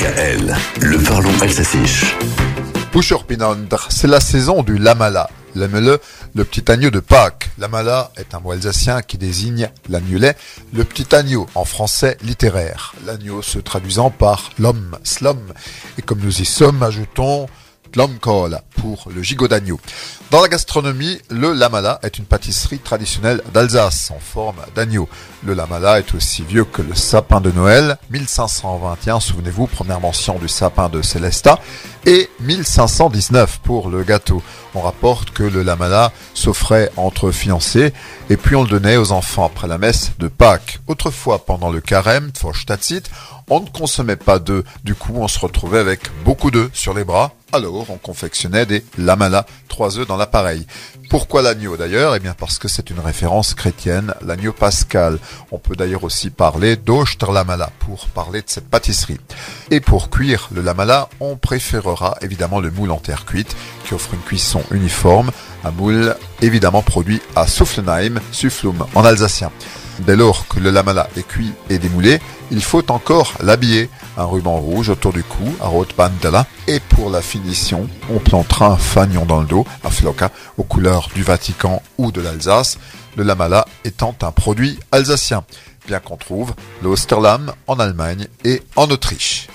DKL, le parlons. Boucherpinandre, c'est la saison du lamala. L'aime-le, le petit agneau de Pâques. Lamala est un mot alsacien qui désigne l'agnelet, le petit agneau en français littéraire. L'agneau se traduisant par l'homme, slum. Et comme nous y sommes, ajoutons Tlomkol pour le gigot d'agneau. Dans la gastronomie, le lamala est une pâtisserie traditionnelle d'Alsace en forme d'agneau. Le lamala est aussi vieux que le sapin de Noël, 1521, souvenez-vous, première mention du sapin de Célestat, et 1519 pour le gâteau. On rapporte que le lamala s'offrait entre fiancés et puis on le donnait aux enfants après la messe de Pâques. Autrefois, pendant le carême, on ne consommait pas d'œufs, du coup on se retrouvait avec beaucoup d'œufs sur les bras alors, on confectionnait des lamala, trois œufs dans l'appareil. Pourquoi l'agneau d'ailleurs? Eh bien parce que c'est une référence chrétienne, l'agneau pascal. On peut d'ailleurs aussi parler d'oster lamala pour parler de cette pâtisserie. Et pour cuire le lamala, on préférera évidemment le moule en terre cuite qui offre une cuisson uniforme, un moule évidemment produit à Soufflenheim, Sufflum en alsacien. Dès lors que le lamala est cuit et démoulé, il faut encore l'habiller. Un ruban rouge autour du cou, à bandela. Et pour la finition, on plantera un fanion dans le dos, à floca, aux couleurs du Vatican ou de l'Alsace. Le lamala étant un produit alsacien, bien qu'on trouve l'Osterlam en Allemagne et en Autriche.